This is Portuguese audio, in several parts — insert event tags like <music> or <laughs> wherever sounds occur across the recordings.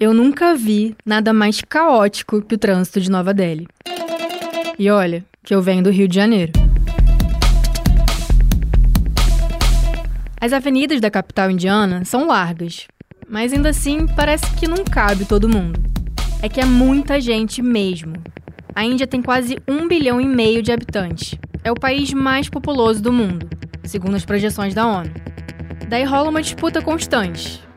Eu nunca vi nada mais caótico que o trânsito de Nova Delhi. E olha, que eu venho do Rio de Janeiro. As avenidas da capital indiana são largas, mas ainda assim parece que não cabe todo mundo. É que é muita gente mesmo. A Índia tem quase um bilhão e meio de habitantes. É o país mais populoso do mundo, segundo as projeções da ONU. Daí rola uma disputa constante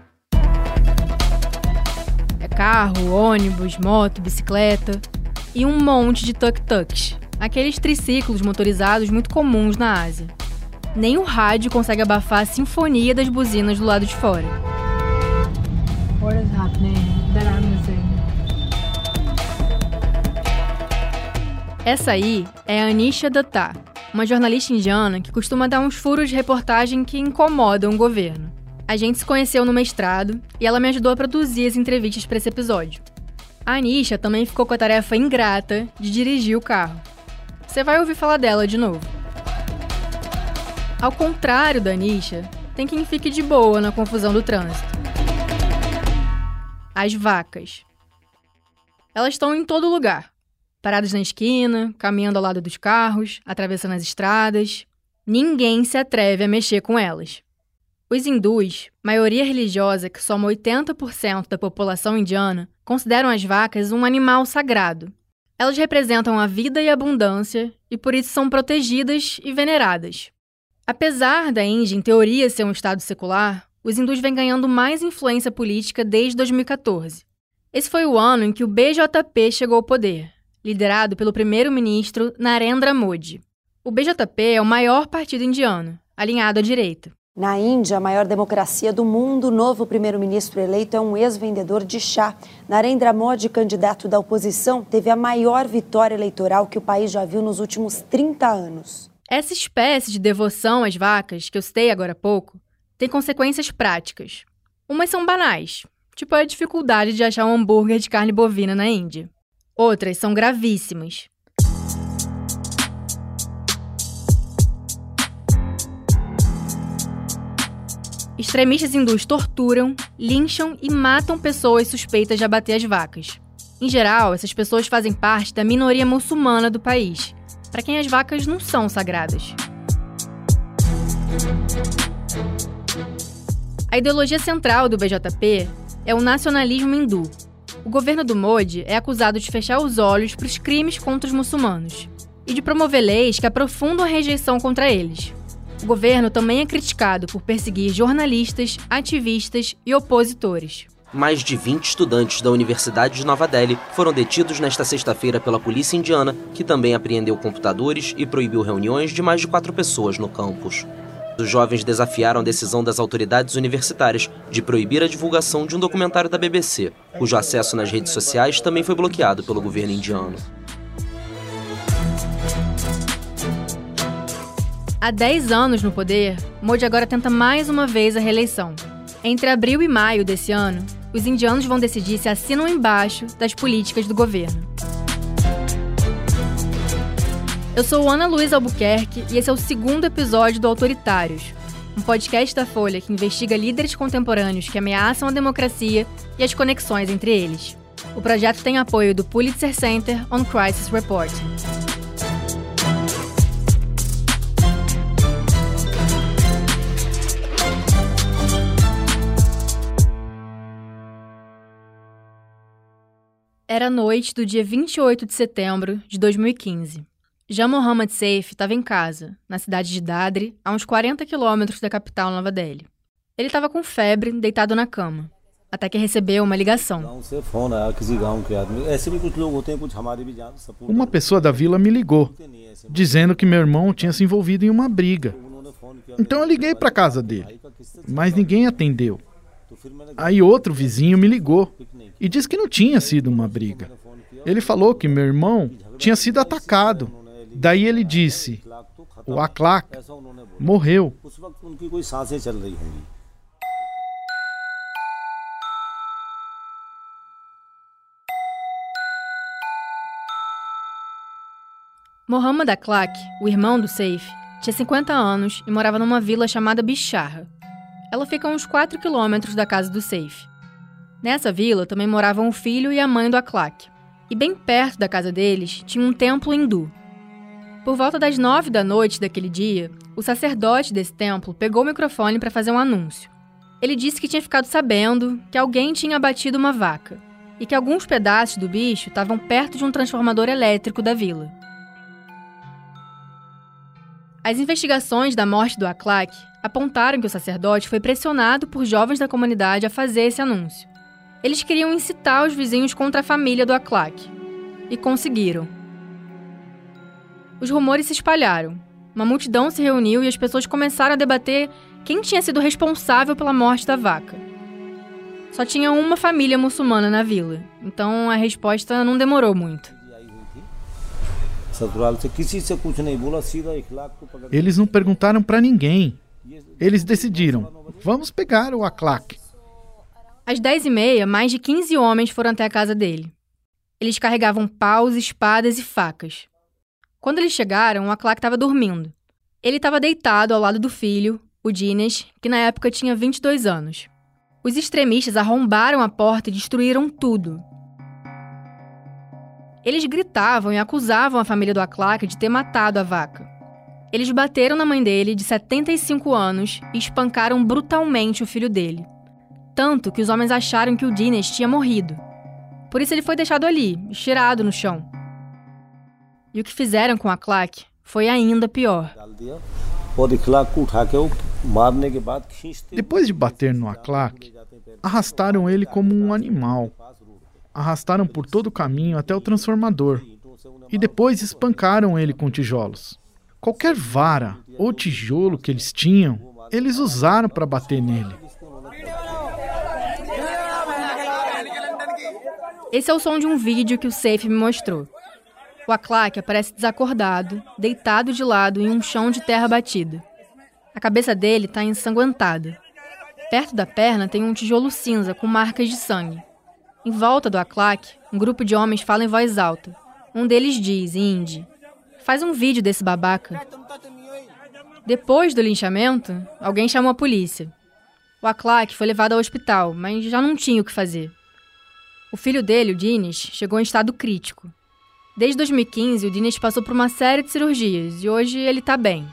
carro, ônibus, moto, bicicleta e um monte de tuk-tuks, aqueles triciclos motorizados muito comuns na Ásia. Nem o rádio consegue abafar a sinfonia das buzinas do lado de fora. Essa aí é a Anisha Datta, uma jornalista indiana que costuma dar uns furos de reportagem que incomodam o governo. A gente se conheceu no mestrado e ela me ajudou a produzir as entrevistas para esse episódio. A Anisha também ficou com a tarefa ingrata de dirigir o carro. Você vai ouvir falar dela de novo. Ao contrário da Anisha, tem quem fique de boa na confusão do trânsito. As vacas. Elas estão em todo lugar. Paradas na esquina, caminhando ao lado dos carros, atravessando as estradas. Ninguém se atreve a mexer com elas. Os hindus, maioria religiosa que soma 80% da população indiana, consideram as vacas um animal sagrado. Elas representam a vida e a abundância e por isso são protegidas e veneradas. Apesar da Índia, em teoria, ser um estado secular, os hindus vêm ganhando mais influência política desde 2014. Esse foi o ano em que o BJP chegou ao poder, liderado pelo primeiro-ministro Narendra Modi. O BJP é o maior partido indiano, alinhado à direita. Na Índia, a maior democracia do mundo, o novo primeiro-ministro eleito é um ex-vendedor de chá. Narendra Modi, candidato da oposição, teve a maior vitória eleitoral que o país já viu nos últimos 30 anos. Essa espécie de devoção às vacas, que eu citei agora há pouco, tem consequências práticas. Umas são banais, tipo a dificuldade de achar um hambúrguer de carne bovina na Índia. Outras são gravíssimas, Extremistas hindus torturam, lincham e matam pessoas suspeitas de abater as vacas. Em geral, essas pessoas fazem parte da minoria muçulmana do país, para quem as vacas não são sagradas. A ideologia central do BJP é o nacionalismo hindu. O governo do Modi é acusado de fechar os olhos para os crimes contra os muçulmanos e de promover leis que aprofundam a rejeição contra eles. O governo também é criticado por perseguir jornalistas, ativistas e opositores. Mais de 20 estudantes da Universidade de Nova Delhi foram detidos nesta sexta-feira pela polícia indiana, que também apreendeu computadores e proibiu reuniões de mais de quatro pessoas no campus. Os jovens desafiaram a decisão das autoridades universitárias de proibir a divulgação de um documentário da BBC, cujo acesso nas redes sociais também foi bloqueado pelo governo indiano. Há 10 anos no poder, Modi agora tenta mais uma vez a reeleição. Entre abril e maio desse ano, os indianos vão decidir se assinam embaixo das políticas do governo. Eu sou Ana Luiz Albuquerque e esse é o segundo episódio do Autoritários, um podcast da Folha que investiga líderes contemporâneos que ameaçam a democracia e as conexões entre eles. O projeto tem apoio do Pulitzer Center on Crisis Reporting. Era noite do dia 28 de setembro de 2015. Já Mohammad Saif estava em casa, na cidade de Dadri, a uns 40 quilômetros da capital Nova Delhi. Ele estava com febre, deitado na cama, até que recebeu uma ligação. Uma pessoa da vila me ligou, dizendo que meu irmão tinha se envolvido em uma briga. Então eu liguei para a casa dele, mas ninguém atendeu. Aí outro vizinho me ligou e disse que não tinha sido uma briga. Ele falou que meu irmão tinha sido atacado. Daí ele disse: o Aklak morreu. Mohammad Aklak, o irmão do Seif, tinha 50 anos e morava numa vila chamada Bicharra. Ela fica a uns 4 quilômetros da casa do Seif. Nessa vila também moravam o filho e a mãe do Aklak. E bem perto da casa deles tinha um templo hindu. Por volta das nove da noite daquele dia, o sacerdote desse templo pegou o microfone para fazer um anúncio. Ele disse que tinha ficado sabendo que alguém tinha abatido uma vaca e que alguns pedaços do bicho estavam perto de um transformador elétrico da vila. As investigações da morte do Aklak apontaram que o sacerdote foi pressionado por jovens da comunidade a fazer esse anúncio. Eles queriam incitar os vizinhos contra a família do Aklak. E conseguiram. Os rumores se espalharam. Uma multidão se reuniu e as pessoas começaram a debater quem tinha sido responsável pela morte da vaca. Só tinha uma família muçulmana na vila, então a resposta não demorou muito. Eles não perguntaram para ninguém. Eles decidiram: vamos pegar o Aklak. Às 10h30, mais de 15 homens foram até a casa dele. Eles carregavam paus, espadas e facas. Quando eles chegaram, o Aklak estava dormindo. Ele estava deitado ao lado do filho, o Dines, que na época tinha 22 anos. Os extremistas arrombaram a porta e destruíram tudo. Eles gritavam e acusavam a família do Aklak de ter matado a vaca. Eles bateram na mãe dele, de 75 anos, e espancaram brutalmente o filho dele. Tanto que os homens acharam que o Dines tinha morrido. Por isso ele foi deixado ali, estirado no chão. E o que fizeram com a Clark foi ainda pior. Depois de bater no Aklak, arrastaram ele como um animal. Arrastaram por todo o caminho até o transformador. E depois espancaram ele com tijolos. Qualquer vara ou tijolo que eles tinham, eles usaram para bater nele. Esse é o som de um vídeo que o Safe me mostrou. O Aklak aparece desacordado, deitado de lado em um chão de terra batida. A cabeça dele está ensanguentada. Perto da perna tem um tijolo cinza com marcas de sangue. Em volta do Aklak, um grupo de homens fala em voz alta. Um deles diz, em hindi, faz um vídeo desse babaca. Depois do linchamento, alguém chamou a polícia. O Aklak foi levado ao hospital, mas já não tinha o que fazer. O filho dele, o Dines, chegou em estado crítico. Desde 2015, o Dines passou por uma série de cirurgias e hoje ele está bem.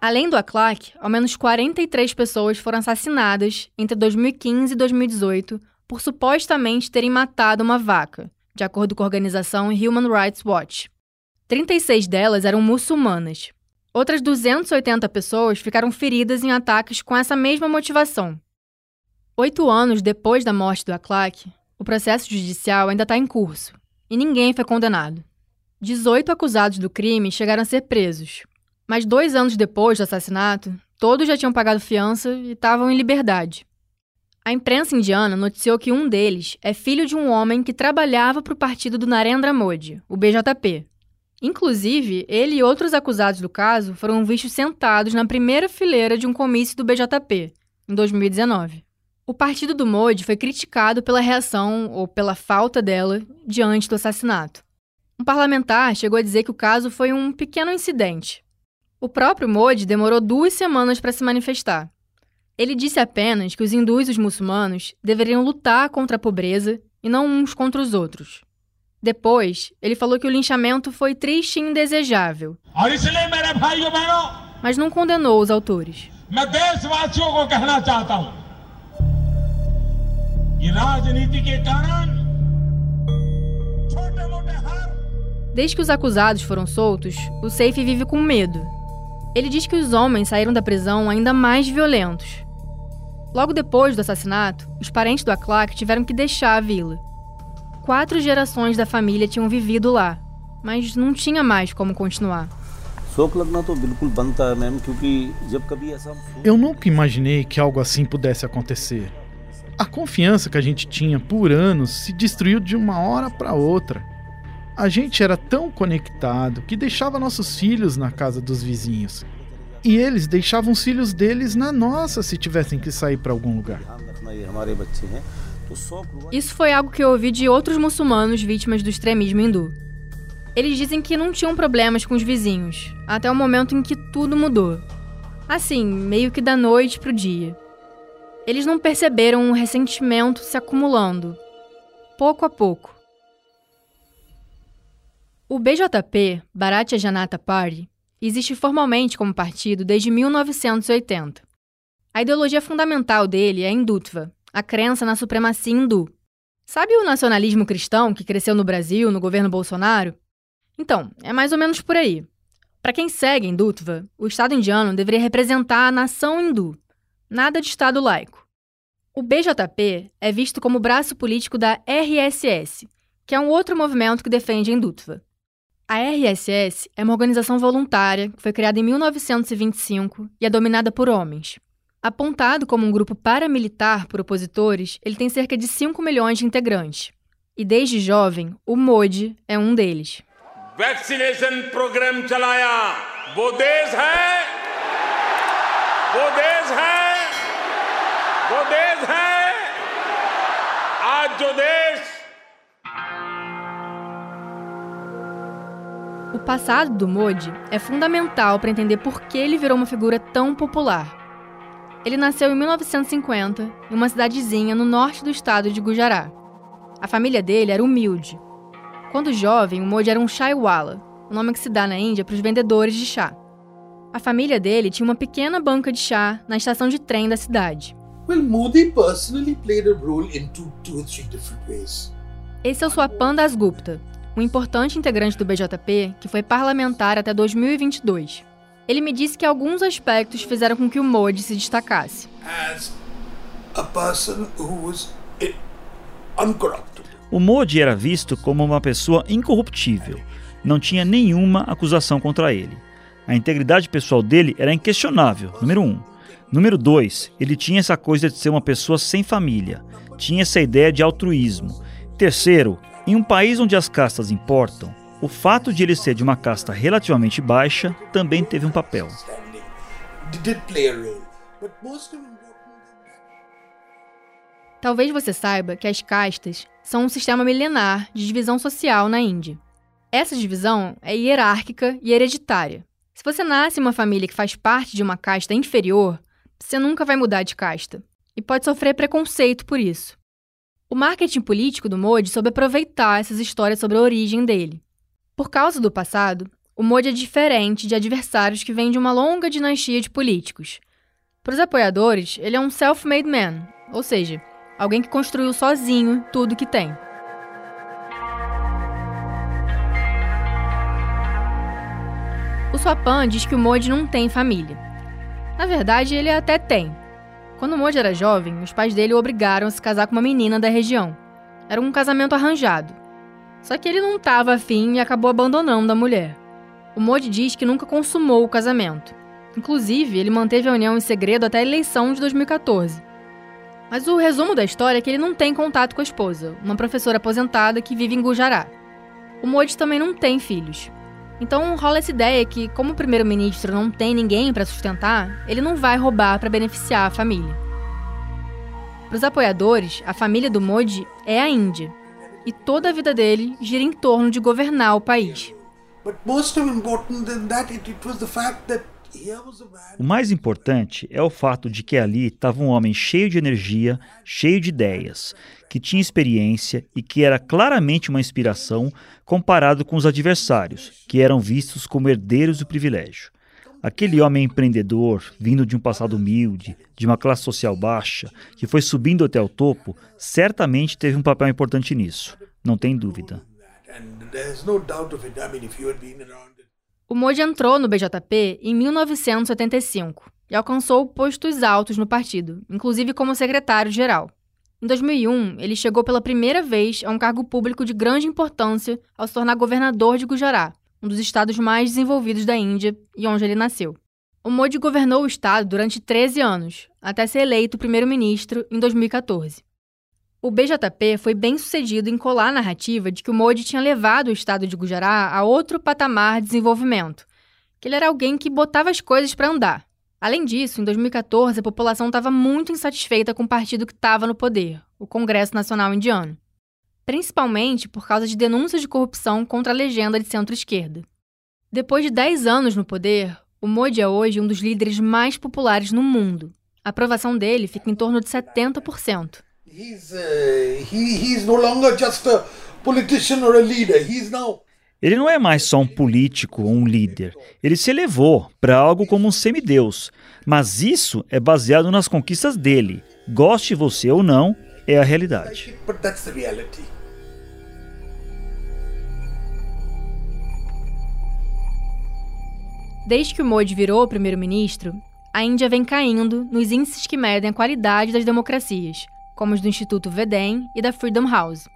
Além do Aclac, ao menos 43 pessoas foram assassinadas entre 2015 e 2018 por supostamente terem matado uma vaca, de acordo com a organização Human Rights Watch. 36 delas eram muçulmanas. Outras 280 pessoas ficaram feridas em ataques com essa mesma motivação, Oito anos depois da morte do Aclac, o processo judicial ainda está em curso e ninguém foi condenado. 18 acusados do crime chegaram a ser presos, mas dois anos depois do assassinato, todos já tinham pagado fiança e estavam em liberdade. A imprensa indiana noticiou que um deles é filho de um homem que trabalhava para o partido do Narendra Modi, o BJP. Inclusive, ele e outros acusados do caso foram vistos sentados na primeira fileira de um comício do BJP, em 2019. O partido do Modi foi criticado pela reação, ou pela falta dela, diante do assassinato. Um parlamentar chegou a dizer que o caso foi um pequeno incidente. O próprio Modi demorou duas semanas para se manifestar. Ele disse apenas que os hindus e os muçulmanos deveriam lutar contra a pobreza e não uns contra os outros. Depois, ele falou que o linchamento foi triste e indesejável. Mas não condenou os autores. Desde que os acusados foram soltos, o Safe vive com medo. Ele diz que os homens saíram da prisão ainda mais violentos. Logo depois do assassinato, os parentes do Aclac tiveram que deixar a vila. Quatro gerações da família tinham vivido lá, mas não tinha mais como continuar. Eu nunca imaginei que algo assim pudesse acontecer. A confiança que a gente tinha por anos se destruiu de uma hora para outra. A gente era tão conectado que deixava nossos filhos na casa dos vizinhos. E eles deixavam os filhos deles na nossa se tivessem que sair para algum lugar. Isso foi algo que eu ouvi de outros muçulmanos vítimas do extremismo hindu. Eles dizem que não tinham problemas com os vizinhos, até o momento em que tudo mudou. Assim, meio que da noite pro dia. Eles não perceberam um ressentimento se acumulando, pouco a pouco. O BJP, Bharatiya Janata Party, existe formalmente como partido desde 1980. A ideologia fundamental dele é hindutva, a crença na supremacia hindu. Sabe o nacionalismo cristão que cresceu no Brasil no governo Bolsonaro? Então, é mais ou menos por aí. Para quem segue hindutva, o Estado indiano deveria representar a nação hindu, nada de Estado laico. O BJP é visto como braço político da RSS, que é um outro movimento que defende hindutva. A RSS é uma organização voluntária que foi criada em 1925 e é dominada por homens. Apontado como um grupo paramilitar por opositores, ele tem cerca de 5 milhões de integrantes. E desde jovem, o MODI é um deles. Vaccination program chalaya. वो देश है वो देश है वो देश है आज जो देश O passado do Modi é fundamental para entender por que ele virou uma figura tão popular. Ele nasceu em 1950 em uma cidadezinha no norte do estado de Gujará. A família dele era humilde. Quando jovem, o Modi era um chaiwala, o nome que se dá na Índia para os vendedores de chá. A família dele tinha uma pequena banca de chá na estação de trem da cidade. Well, Modi personally played a role in two, two or three different ways. Esse é o Swapan Das Gupta, um importante integrante do BJP que foi parlamentar até 2022. Ele me disse que alguns aspectos fizeram com que o Modi se destacasse. O Modi era visto como uma pessoa incorruptível. Não tinha nenhuma acusação contra ele. A integridade pessoal dele era inquestionável, número um. Número dois, ele tinha essa coisa de ser uma pessoa sem família. Tinha essa ideia de altruísmo. Terceiro, em um país onde as castas importam, o fato de ele ser de uma casta relativamente baixa também teve um papel. Talvez você saiba que as castas são um sistema milenar de divisão social na Índia. Essa divisão é hierárquica e hereditária. Se você nasce em uma família que faz parte de uma casta inferior, você nunca vai mudar de casta e pode sofrer preconceito por isso. O marketing político do Modi soube aproveitar essas histórias sobre a origem dele. Por causa do passado, o Modi é diferente de adversários que vêm de uma longa dinastia de políticos. Para os apoiadores, ele é um self-made man, ou seja, alguém que construiu sozinho tudo que tem. O Swapan diz que o Modi não tem família. Na verdade, ele até tem, quando Moji era jovem, os pais dele o obrigaram a se casar com uma menina da região. Era um casamento arranjado. Só que ele não estava afim e acabou abandonando a mulher. O Moji diz que nunca consumou o casamento. Inclusive, ele manteve a união em segredo até a eleição de 2014. Mas o resumo da história é que ele não tem contato com a esposa, uma professora aposentada que vive em Gujará. O Modi também não tem filhos. Então rola essa ideia que, como o primeiro-ministro não tem ninguém para sustentar, ele não vai roubar para beneficiar a família. Para os apoiadores, a família do Modi é a Índia, e toda a vida dele gira em torno de governar o país. O mais importante é o fato de que ali estava um homem cheio de energia, cheio de ideias, que tinha experiência e que era claramente uma inspiração comparado com os adversários, que eram vistos como herdeiros do privilégio. Aquele homem empreendedor, vindo de um passado humilde, de uma classe social baixa, que foi subindo até o topo, certamente teve um papel importante nisso, não tem dúvida. O Modi entrou no BJP em 1975 e alcançou postos altos no partido, inclusive como secretário-geral. Em 2001, ele chegou pela primeira vez a um cargo público de grande importância ao se tornar governador de Gujará, um dos estados mais desenvolvidos da Índia e onde ele nasceu. O Modi governou o estado durante 13 anos, até ser eleito primeiro-ministro em 2014. O BJP foi bem sucedido em colar a narrativa de que o Modi tinha levado o estado de Gujará a outro patamar de desenvolvimento, que ele era alguém que botava as coisas para andar, Além disso, em 2014, a população estava muito insatisfeita com o partido que estava no poder, o Congresso Nacional Indiano, principalmente por causa de denúncias de corrupção contra a legenda de centro-esquerda. Depois de 10 anos no poder, O Modi é hoje um dos líderes mais populares no mundo. A aprovação dele fica em torno de 70%. He's, uh, ele não é mais só um político ou um líder. Ele se elevou para algo como um semideus. Mas isso é baseado nas conquistas dele. Goste você ou não, é a realidade. Desde que o Modi virou primeiro-ministro, a Índia vem caindo nos índices que medem a qualidade das democracias, como os do Instituto Vedem e da Freedom House.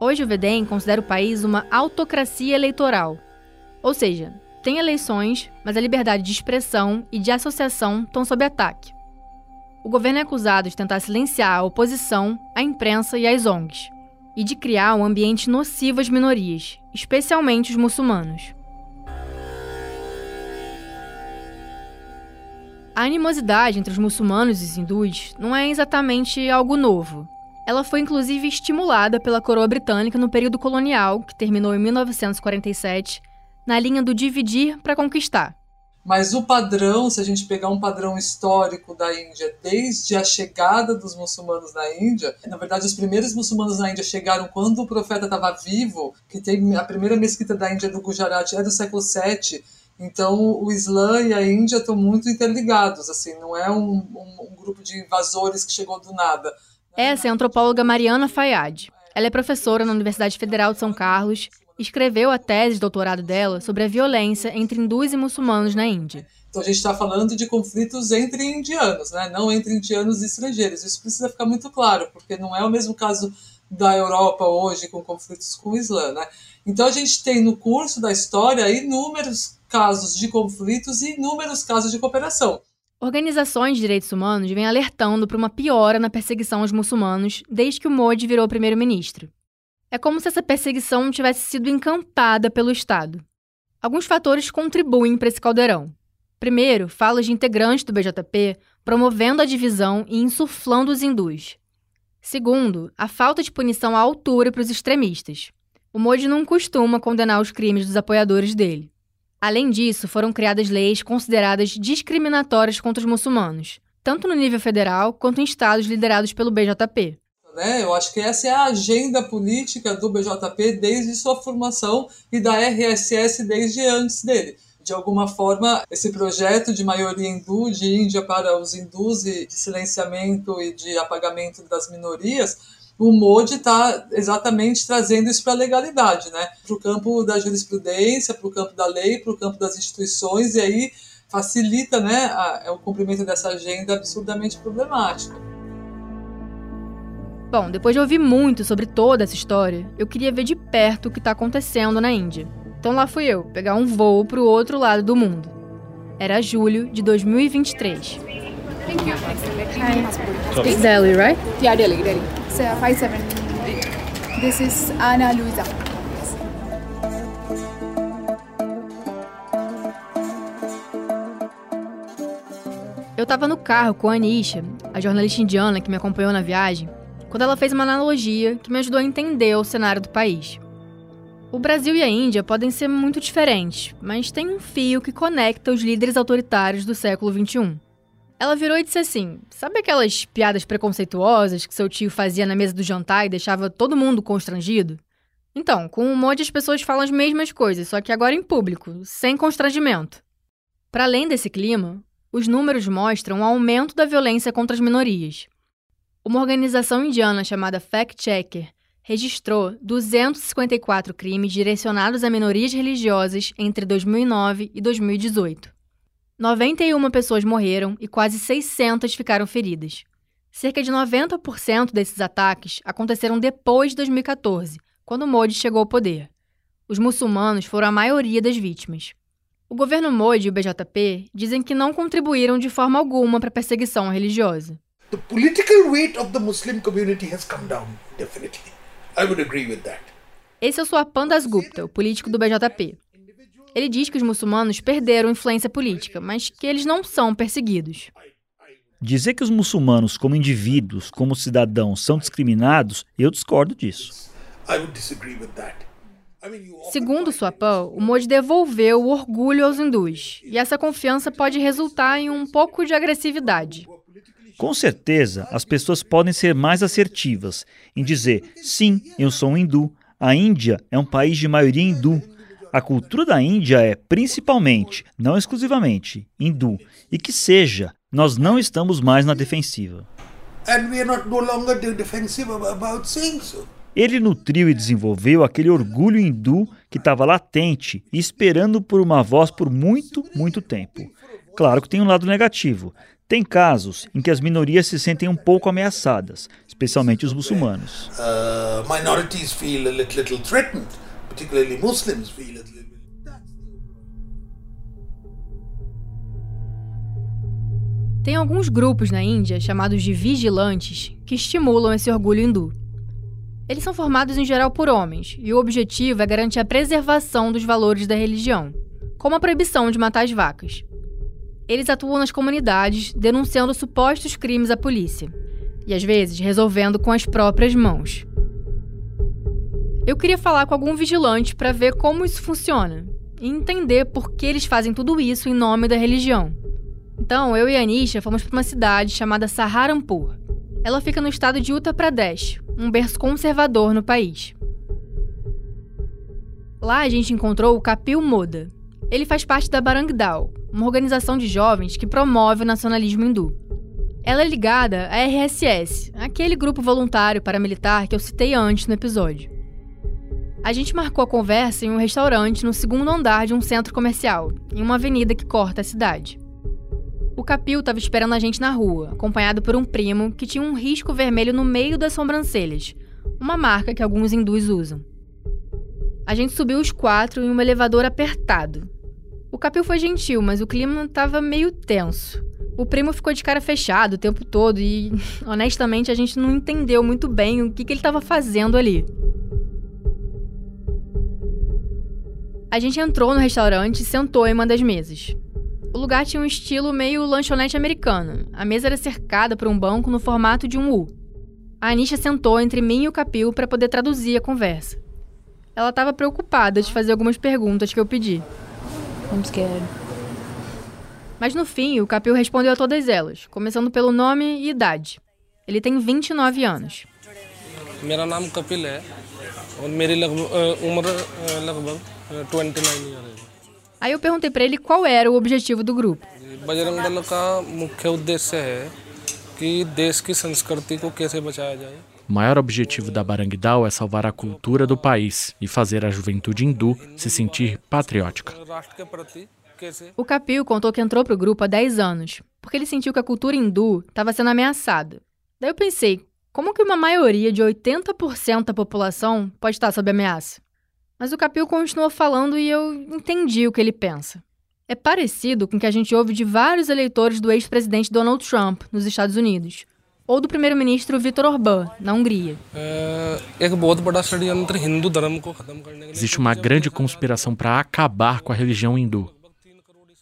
Hoje o Vedem considera o país uma autocracia eleitoral. Ou seja, tem eleições, mas a liberdade de expressão e de associação estão sob ataque. O governo é acusado de tentar silenciar a oposição, a imprensa e as ONGs, e de criar um ambiente nocivo às minorias, especialmente os muçulmanos. A animosidade entre os muçulmanos e os hindus não é exatamente algo novo. Ela foi inclusive estimulada pela coroa britânica no período colonial, que terminou em 1947, na linha do dividir para conquistar. Mas o padrão, se a gente pegar um padrão histórico da Índia, desde a chegada dos muçulmanos na Índia, na verdade, os primeiros muçulmanos na Índia chegaram quando o profeta estava vivo, que tem a primeira mesquita da Índia do Gujarat é do século VII. Então, o Islã e a Índia estão muito interligados, assim, não é um, um, um grupo de invasores que chegou do nada. Essa é a antropóloga Mariana Fayad. Ela é professora na Universidade Federal de São Carlos e escreveu a tese de doutorado dela sobre a violência entre hindus e muçulmanos na Índia. Então a gente está falando de conflitos entre indianos, né? não entre indianos e estrangeiros. Isso precisa ficar muito claro, porque não é o mesmo caso da Europa hoje com conflitos com o Islã. Né? Então a gente tem no curso da história inúmeros casos de conflitos e inúmeros casos de cooperação. Organizações de direitos humanos vêm alertando para uma piora na perseguição aos muçulmanos desde que o Modi virou primeiro-ministro. É como se essa perseguição tivesse sido encampada pelo Estado. Alguns fatores contribuem para esse caldeirão. Primeiro, falas de integrantes do BJP promovendo a divisão e insuflando os hindus. Segundo, a falta de punição à altura para os extremistas. O Modi não costuma condenar os crimes dos apoiadores dele. Além disso, foram criadas leis consideradas discriminatórias contra os muçulmanos, tanto no nível federal quanto em estados liderados pelo BJP. Né? Eu acho que essa é a agenda política do BJP desde sua formação e da RSS desde antes dele. De alguma forma, esse projeto de maioria hindu, de Índia para os hindus e de silenciamento e de apagamento das minorias, o Modi está exatamente trazendo isso para a legalidade, né? para o campo da jurisprudência, para o campo da lei, para o campo das instituições, e aí facilita né, a, é o cumprimento dessa agenda absurdamente problemática. Bom, depois de ouvir muito sobre toda essa história, eu queria ver de perto o que está acontecendo na Índia. Então lá fui eu, pegar um voo para o outro lado do mundo. Era julho de 2023. Thank you. Hi. It's Delhi, right? Yeah, Delhi, Delhi. It's uh, 57. This is Ana Luisa. Eu estava no carro com a Anisha, a jornalista indiana que me acompanhou na viagem, quando ela fez uma analogia que me ajudou a entender o cenário do país. O Brasil e a Índia podem ser muito diferentes, mas tem um fio que conecta os líderes autoritários do século XXI. Ela virou e disse assim: Sabe aquelas piadas preconceituosas que seu tio fazia na mesa do jantar e deixava todo mundo constrangido? Então, com o monte as pessoas falam as mesmas coisas, só que agora em público, sem constrangimento. Para além desse clima, os números mostram o um aumento da violência contra as minorias. Uma organização indiana chamada Fact Checker registrou 254 crimes direcionados a minorias religiosas entre 2009 e 2018. 91 pessoas morreram e quase 600 ficaram feridas. Cerca de 90% desses ataques aconteceram depois de 2014, quando Modi chegou ao poder. Os muçulmanos foram a maioria das vítimas. O governo Modi e o BJP dizem que não contribuíram de forma alguma para a perseguição religiosa. The political weight of the Muslim community has come down, definitely. I would agree with that. Esse é o Swapan Das Gupta, o político do BJP. Ele diz que os muçulmanos perderam influência política, mas que eles não são perseguidos. Dizer que os muçulmanos, como indivíduos, como cidadãos, são discriminados, eu discordo disso. Segundo Swapam, o Modi devolveu o orgulho aos hindus, e essa confiança pode resultar em um pouco de agressividade. Com certeza, as pessoas podem ser mais assertivas em dizer: sim, eu sou um hindu. A Índia é um país de maioria hindu. A cultura da Índia é principalmente, não exclusivamente, hindu. E que seja, nós não estamos mais na defensiva. Ele nutriu e desenvolveu aquele orgulho hindu que estava latente e esperando por uma voz por muito, muito tempo. Claro que tem um lado negativo. Tem casos em que as minorias se sentem um pouco ameaçadas, especialmente os muçulmanos. Uh, minorities feel a little, little threatened, particularly Muslims feel a little Tem alguns grupos na Índia chamados de vigilantes que estimulam esse orgulho hindu. Eles são formados em geral por homens, e o objetivo é garantir a preservação dos valores da religião, como a proibição de matar as vacas. Eles atuam nas comunidades, denunciando supostos crimes à polícia, e às vezes resolvendo com as próprias mãos. Eu queria falar com algum vigilante para ver como isso funciona e entender por que eles fazem tudo isso em nome da religião. Então, eu e a Anisha fomos para uma cidade chamada Saharanpur. Ela fica no estado de Uttar Pradesh, um berço conservador no país. Lá a gente encontrou o Kapil Moda. Ele faz parte da Barangdal, uma organização de jovens que promove o nacionalismo hindu. Ela é ligada à RSS, aquele grupo voluntário paramilitar que eu citei antes no episódio. A gente marcou a conversa em um restaurante no segundo andar de um centro comercial, em uma avenida que corta a cidade. O Capil estava esperando a gente na rua, acompanhado por um primo que tinha um risco vermelho no meio das sobrancelhas, uma marca que alguns hindus usam. A gente subiu os quatro em um elevador apertado, o Capil foi gentil, mas o clima estava meio tenso. O primo ficou de cara fechada o tempo todo e, <laughs> honestamente, a gente não entendeu muito bem o que, que ele estava fazendo ali. A gente entrou no restaurante e sentou em uma das mesas. O lugar tinha um estilo meio lanchonete americano. A mesa era cercada por um banco no formato de um U. A Anisha sentou entre mim e o Capil para poder traduzir a conversa. Ela estava preocupada de fazer algumas perguntas que eu pedi. I'm scared. Mas no fim, o Capil respondeu a todas elas, começando pelo nome e idade. Ele tem 29 anos. Meu nome Kapil é. Aí eu perguntei para ele qual era o objetivo do grupo. Bajrang दल का मुख्य उद्देश्य है कि देश की संस्कृति को कैसे बचाया जाए o maior objetivo da Barangdal é salvar a cultura do país e fazer a juventude hindu se sentir patriótica. O Kapil contou que entrou para o grupo há 10 anos, porque ele sentiu que a cultura hindu estava sendo ameaçada. Daí eu pensei, como que uma maioria de 80% da população pode estar sob ameaça? Mas o Kapil continuou falando e eu entendi o que ele pensa. É parecido com o que a gente ouve de vários eleitores do ex-presidente Donald Trump nos Estados Unidos, ou do primeiro-ministro Viktor Orbán, na Hungria. Existe uma grande conspiração para acabar com a religião hindu.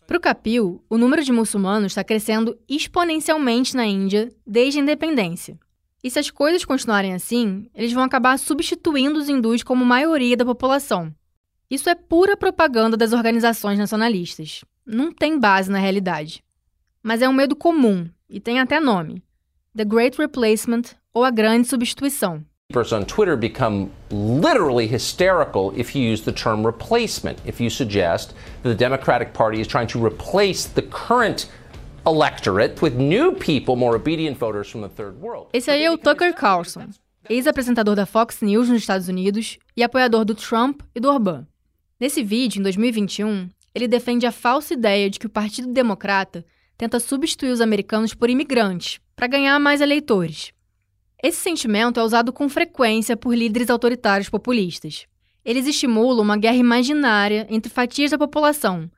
Para o Kapil, o número de muçulmanos está crescendo exponencialmente na Índia desde a independência. E se as coisas continuarem assim, eles vão acabar substituindo os hindus como maioria da população. Isso é pura propaganda das organizações nacionalistas. Não tem base na realidade. Mas é um medo comum e tem até nome: The Great Replacement ou a Grande Substituição. on Twitter become literally hysterical if you use the term replacement, if you suggest that the Democratic Party is trying to replace the current Esse aí é o Tucker Carlson, ex-apresentador da Fox News nos Estados Unidos e apoiador do Trump e do Orbán. Nesse vídeo, em 2021, ele defende a falsa ideia de que o Partido Democrata tenta substituir os americanos por imigrantes para ganhar mais eleitores. Esse sentimento é usado com frequência por líderes autoritários populistas. Eles estimulam uma guerra imaginária entre fatias da população,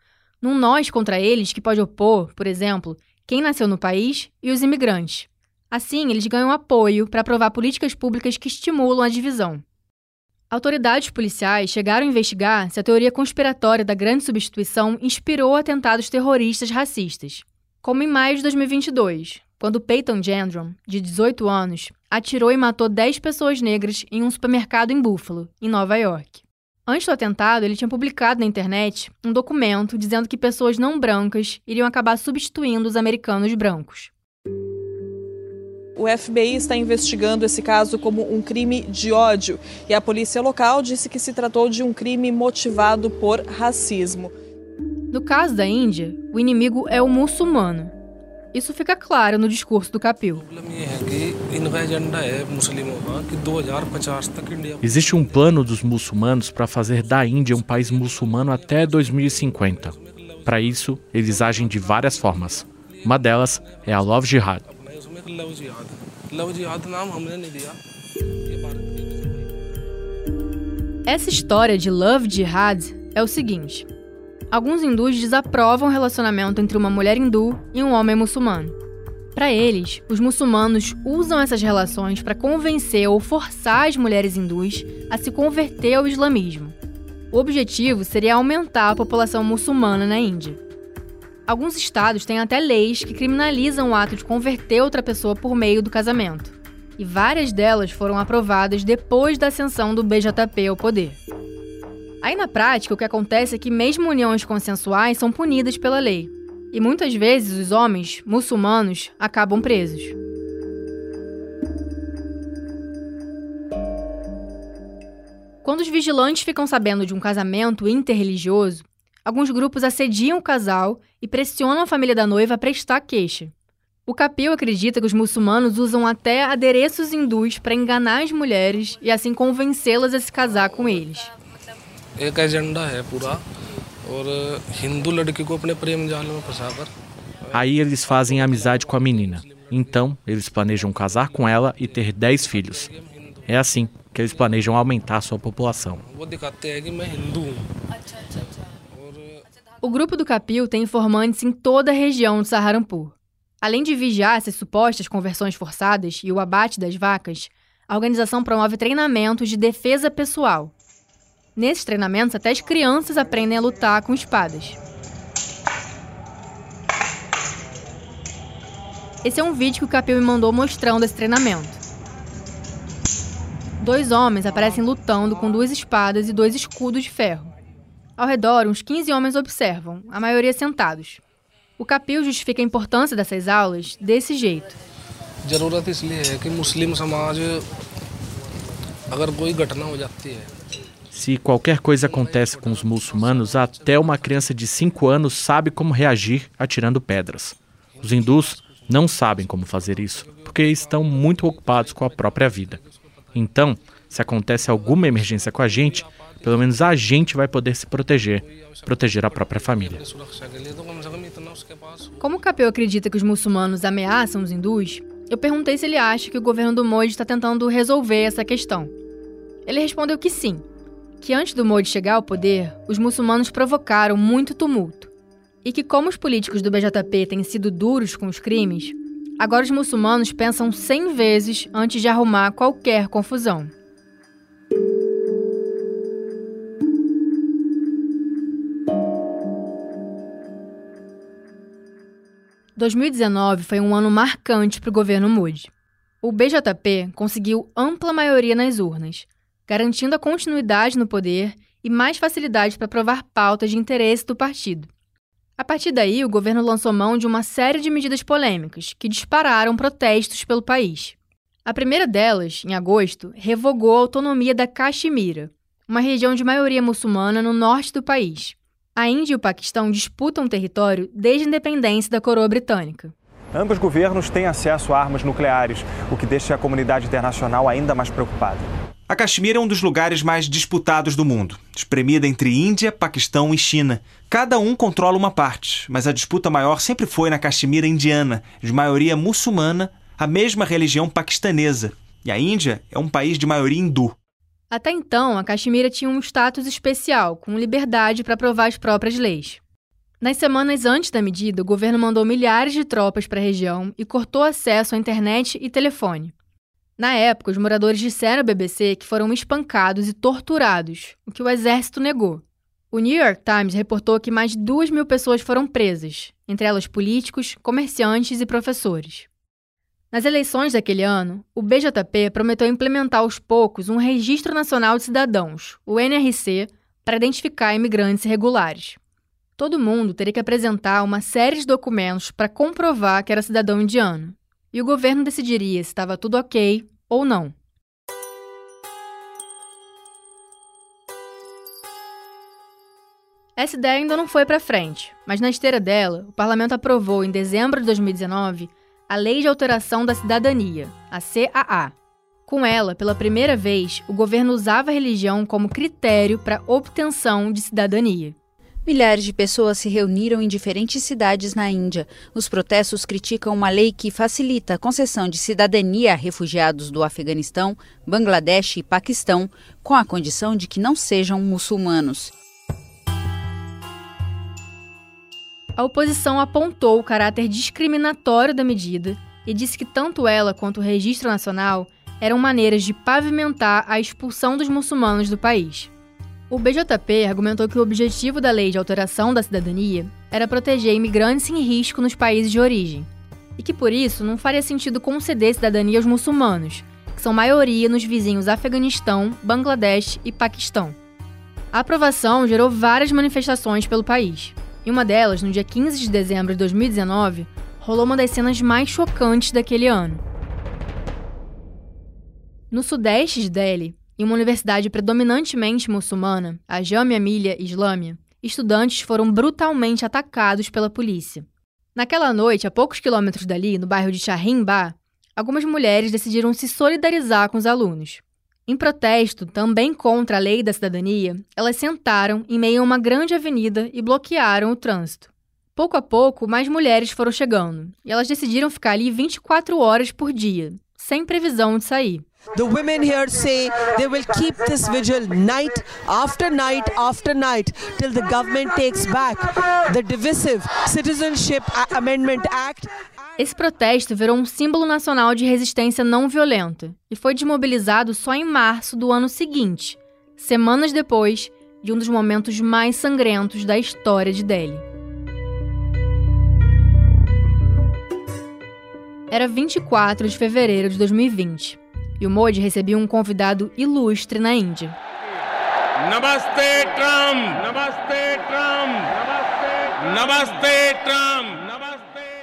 num nós contra eles que pode opor, por exemplo, quem nasceu no país e os imigrantes. Assim, eles ganham apoio para aprovar políticas públicas que estimulam a divisão. Autoridades policiais chegaram a investigar se a teoria conspiratória da grande substituição inspirou atentados terroristas racistas, como em maio de 2022, quando Peyton Gendron, de 18 anos, atirou e matou 10 pessoas negras em um supermercado em Buffalo, em Nova York. Antes do atentado, ele tinha publicado na internet um documento dizendo que pessoas não brancas iriam acabar substituindo os americanos brancos. O FBI está investigando esse caso como um crime de ódio e a polícia local disse que se tratou de um crime motivado por racismo. No caso da Índia, o inimigo é o muçulmano. Isso fica claro no discurso do Kapil. Existe um plano dos muçulmanos para fazer da Índia um país muçulmano até 2050. Para isso, eles agem de várias formas. Uma delas é a Love Jihad. Essa história de Love Jihad é o seguinte: alguns hindus desaprovam o relacionamento entre uma mulher hindu e um homem muçulmano. Para eles, os muçulmanos usam essas relações para convencer ou forçar as mulheres hindus a se converter ao islamismo. O objetivo seria aumentar a população muçulmana na Índia. Alguns estados têm até leis que criminalizam o ato de converter outra pessoa por meio do casamento. E várias delas foram aprovadas depois da ascensão do BJP ao poder. Aí na prática, o que acontece é que mesmo uniões consensuais são punidas pela lei. E muitas vezes os homens, muçulmanos, acabam presos. Quando os vigilantes ficam sabendo de um casamento interreligioso, alguns grupos assediam o casal e pressionam a família da noiva a prestar queixa. O Capil acredita que os muçulmanos usam até adereços hindus para enganar as mulheres e assim convencê-las a se casar com eles. Aí eles fazem amizade com a menina. Então, eles planejam casar com ela e ter 10 filhos. É assim que eles planejam aumentar sua população. O grupo do Capil tem informantes em toda a região de Saharanpur. Além de vigiar essas supostas conversões forçadas e o abate das vacas, a organização promove treinamentos de defesa pessoal. Nesses treinamentos, até as crianças aprendem a lutar com espadas. Esse é um vídeo que o Capil me mandou mostrando esse treinamento. Dois homens aparecem lutando com duas espadas e dois escudos de ferro. Ao redor, uns 15 homens observam, a maioria sentados. O Capil justifica a importância dessas aulas desse jeito. Se qualquer coisa acontece com os muçulmanos, até uma criança de 5 anos sabe como reagir atirando pedras. Os hindus não sabem como fazer isso, porque estão muito ocupados com a própria vida. Então, se acontece alguma emergência com a gente, pelo menos a gente vai poder se proteger, proteger a própria família. Como o Capel acredita que os muçulmanos ameaçam os hindus, eu perguntei se ele acha que o governo do Modi está tentando resolver essa questão. Ele respondeu que sim, que antes do Modi chegar ao poder, os muçulmanos provocaram muito tumulto. E que, como os políticos do BJP têm sido duros com os crimes, agora os muçulmanos pensam 100 vezes antes de arrumar qualquer confusão. 2019 foi um ano marcante para o governo Modi. O BJP conseguiu ampla maioria nas urnas, garantindo a continuidade no poder e mais facilidade para aprovar pautas de interesse do partido. A partir daí, o governo lançou mão de uma série de medidas polêmicas que dispararam protestos pelo país. A primeira delas, em agosto, revogou a autonomia da Caxemira, uma região de maioria muçulmana no norte do país, a Índia e o Paquistão disputam território desde a independência da coroa britânica. Ambos governos têm acesso a armas nucleares, o que deixa a comunidade internacional ainda mais preocupada. A Caxemira é um dos lugares mais disputados do mundo, espremida entre Índia, Paquistão e China. Cada um controla uma parte, mas a disputa maior sempre foi na Caxemira indiana, de maioria muçulmana, a mesma religião paquistanesa. E a Índia é um país de maioria hindu. Até então, a Caxemira tinha um status especial, com liberdade para aprovar as próprias leis. Nas semanas antes da medida, o governo mandou milhares de tropas para a região e cortou acesso à internet e telefone. Na época, os moradores disseram à BBC que foram espancados e torturados, o que o exército negou. O New York Times reportou que mais de duas mil pessoas foram presas, entre elas políticos, comerciantes e professores. Nas eleições daquele ano, o BJP prometeu implementar aos poucos um Registro Nacional de Cidadãos, o NRC, para identificar imigrantes irregulares. Todo mundo teria que apresentar uma série de documentos para comprovar que era cidadão indiano, e o governo decidiria se estava tudo ok ou não. Essa ideia ainda não foi para frente, mas na esteira dela, o parlamento aprovou em dezembro de 2019 a Lei de Alteração da Cidadania, a CAA. Com ela, pela primeira vez, o governo usava a religião como critério para obtenção de cidadania. Milhares de pessoas se reuniram em diferentes cidades na Índia. Os protestos criticam uma lei que facilita a concessão de cidadania a refugiados do Afeganistão, Bangladesh e Paquistão, com a condição de que não sejam muçulmanos. A oposição apontou o caráter discriminatório da medida e disse que tanto ela quanto o Registro Nacional eram maneiras de pavimentar a expulsão dos muçulmanos do país. O BJP argumentou que o objetivo da lei de alteração da cidadania era proteger imigrantes em risco nos países de origem, e que por isso não faria sentido conceder cidadania aos muçulmanos, que são maioria nos vizinhos Afeganistão, Bangladesh e Paquistão. A aprovação gerou várias manifestações pelo país. Em uma delas, no dia 15 de dezembro de 2019, rolou uma das cenas mais chocantes daquele ano. No sudeste de Delhi, em uma universidade predominantemente muçulmana, a Jamia Millia Islâmia, estudantes foram brutalmente atacados pela polícia. Naquela noite, a poucos quilômetros dali, no bairro de Shahin Bagh, algumas mulheres decidiram se solidarizar com os alunos. Em protesto, também contra a lei da cidadania, elas sentaram em meio a uma grande avenida e bloquearam o trânsito. Pouco a pouco, mais mulheres foram chegando, e elas decidiram ficar ali 24 horas por dia, sem previsão de sair. The women here say they will keep this vigil night after night after night till the government takes back the divisive Citizenship Amendment Act esse protesto virou um símbolo nacional de resistência não violenta e foi desmobilizado só em março do ano seguinte, semanas depois de um dos momentos mais sangrentos da história de Delhi. Era 24 de fevereiro de 2020 e o Modi recebia um convidado ilustre na Índia. Namaste Trump! Namaste Trump! Namaste, Namaste Trump!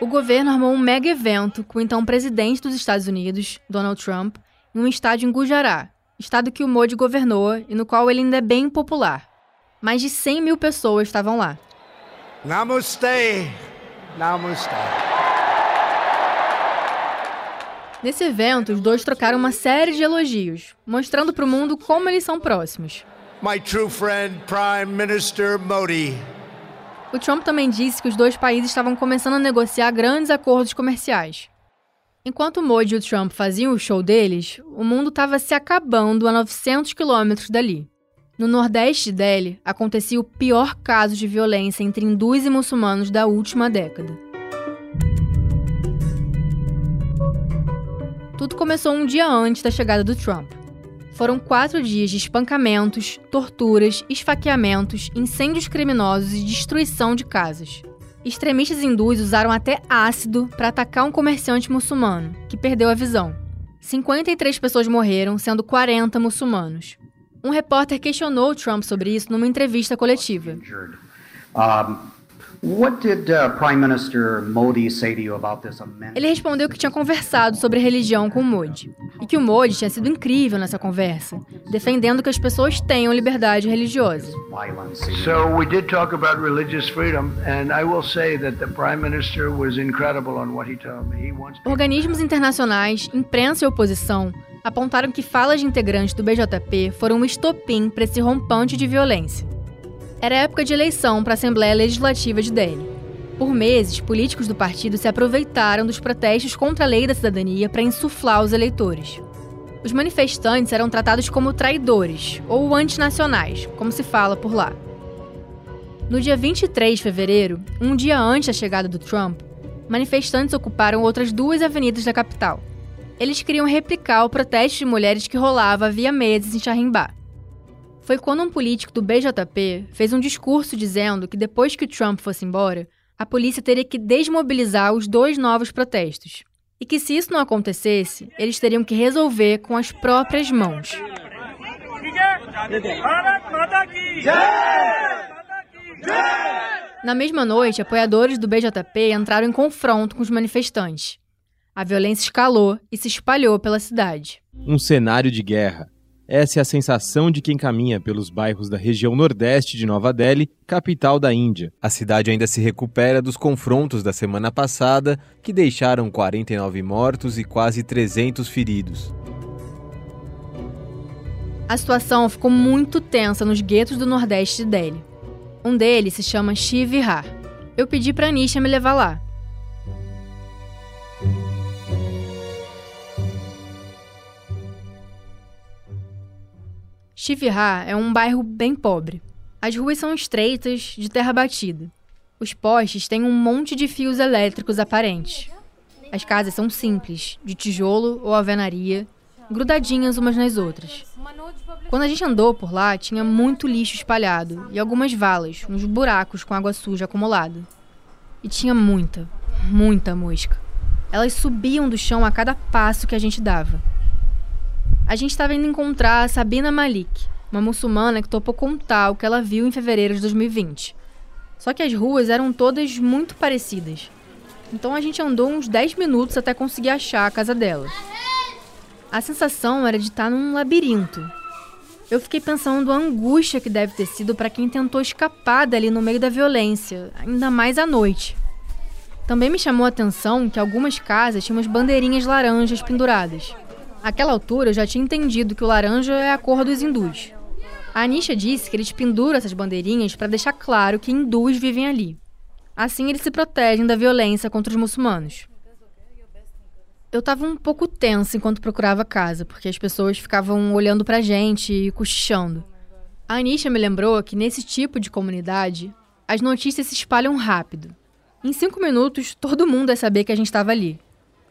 o governo armou um mega evento com o então presidente dos Estados Unidos, Donald Trump, em um estádio em Gujará, estado que o Modi governou e no qual ele ainda é bem popular. Mais de 100 mil pessoas estavam lá. Namaste! Namaste! Nesse evento, os dois trocaram uma série de elogios, mostrando para o mundo como eles são próximos. My true friend, Prime Minister Modi. O Trump também disse que os dois países estavam começando a negociar grandes acordos comerciais. Enquanto o Modi e o Trump faziam o show deles, o mundo estava se acabando a 900 quilômetros dali. No nordeste de Delhi, acontecia o pior caso de violência entre hindus e muçulmanos da última década. Tudo começou um dia antes da chegada do Trump. Foram quatro dias de espancamentos, torturas, esfaqueamentos, incêndios criminosos e destruição de casas. Extremistas hindus usaram até ácido para atacar um comerciante muçulmano, que perdeu a visão. 53 pessoas morreram, sendo 40 muçulmanos. Um repórter questionou Trump sobre isso numa entrevista coletiva. Ele respondeu que tinha conversado sobre religião com o Modi e que o Modi tinha sido incrível nessa conversa, defendendo que as pessoas tenham liberdade religiosa. So we did talk about religious freedom and I will say that the prime minister was incredible on what he told me. He wants Organismos internacionais, imprensa e oposição apontaram que falas de integrantes do BJP foram um estopim para esse rompante de violência. Era época de eleição para a Assembleia Legislativa de Delhi. Por meses, políticos do partido se aproveitaram dos protestos contra a lei da cidadania para insuflar os eleitores. Os manifestantes eram tratados como traidores ou antinacionais, como se fala por lá. No dia 23 de fevereiro, um dia antes da chegada do Trump, manifestantes ocuparam outras duas avenidas da capital. Eles queriam replicar o protesto de mulheres que rolava havia meses em Shahrimbá foi quando um político do BJP fez um discurso dizendo que depois que o Trump fosse embora, a polícia teria que desmobilizar os dois novos protestos. E que se isso não acontecesse, eles teriam que resolver com as próprias mãos. Na mesma noite, apoiadores do BJP entraram em confronto com os manifestantes. A violência escalou e se espalhou pela cidade. Um cenário de guerra. Essa é a sensação de quem caminha pelos bairros da região nordeste de Nova Delhi, capital da Índia. A cidade ainda se recupera dos confrontos da semana passada, que deixaram 49 mortos e quase 300 feridos. A situação ficou muito tensa nos guetos do nordeste de Delhi. Um deles se chama Shivihar. Eu pedi para Anisha me levar lá. Shivihar é um bairro bem pobre. As ruas são estreitas, de terra batida. Os postes têm um monte de fios elétricos aparentes. As casas são simples, de tijolo ou alvenaria, grudadinhas umas nas outras. Quando a gente andou por lá, tinha muito lixo espalhado e algumas valas, uns buracos com água suja acumulada. E tinha muita, muita mosca. Elas subiam do chão a cada passo que a gente dava. A gente estava indo encontrar a Sabina Malik, uma muçulmana que topou contar o que ela viu em fevereiro de 2020. Só que as ruas eram todas muito parecidas. Então a gente andou uns 10 minutos até conseguir achar a casa dela. A sensação era de estar num labirinto. Eu fiquei pensando a angústia que deve ter sido para quem tentou escapar dali no meio da violência, ainda mais à noite. Também me chamou a atenção que algumas casas tinham umas bandeirinhas laranjas penduradas. Àquela altura, eu já tinha entendido que o laranja é a cor dos hindus. A Anisha disse que eles penduram essas bandeirinhas para deixar claro que hindus vivem ali. Assim, eles se protegem da violência contra os muçulmanos. Eu estava um pouco tensa enquanto procurava casa, porque as pessoas ficavam olhando para a gente e cochichando. A Anisha me lembrou que nesse tipo de comunidade, as notícias se espalham rápido. Em cinco minutos, todo mundo ia saber que a gente estava ali.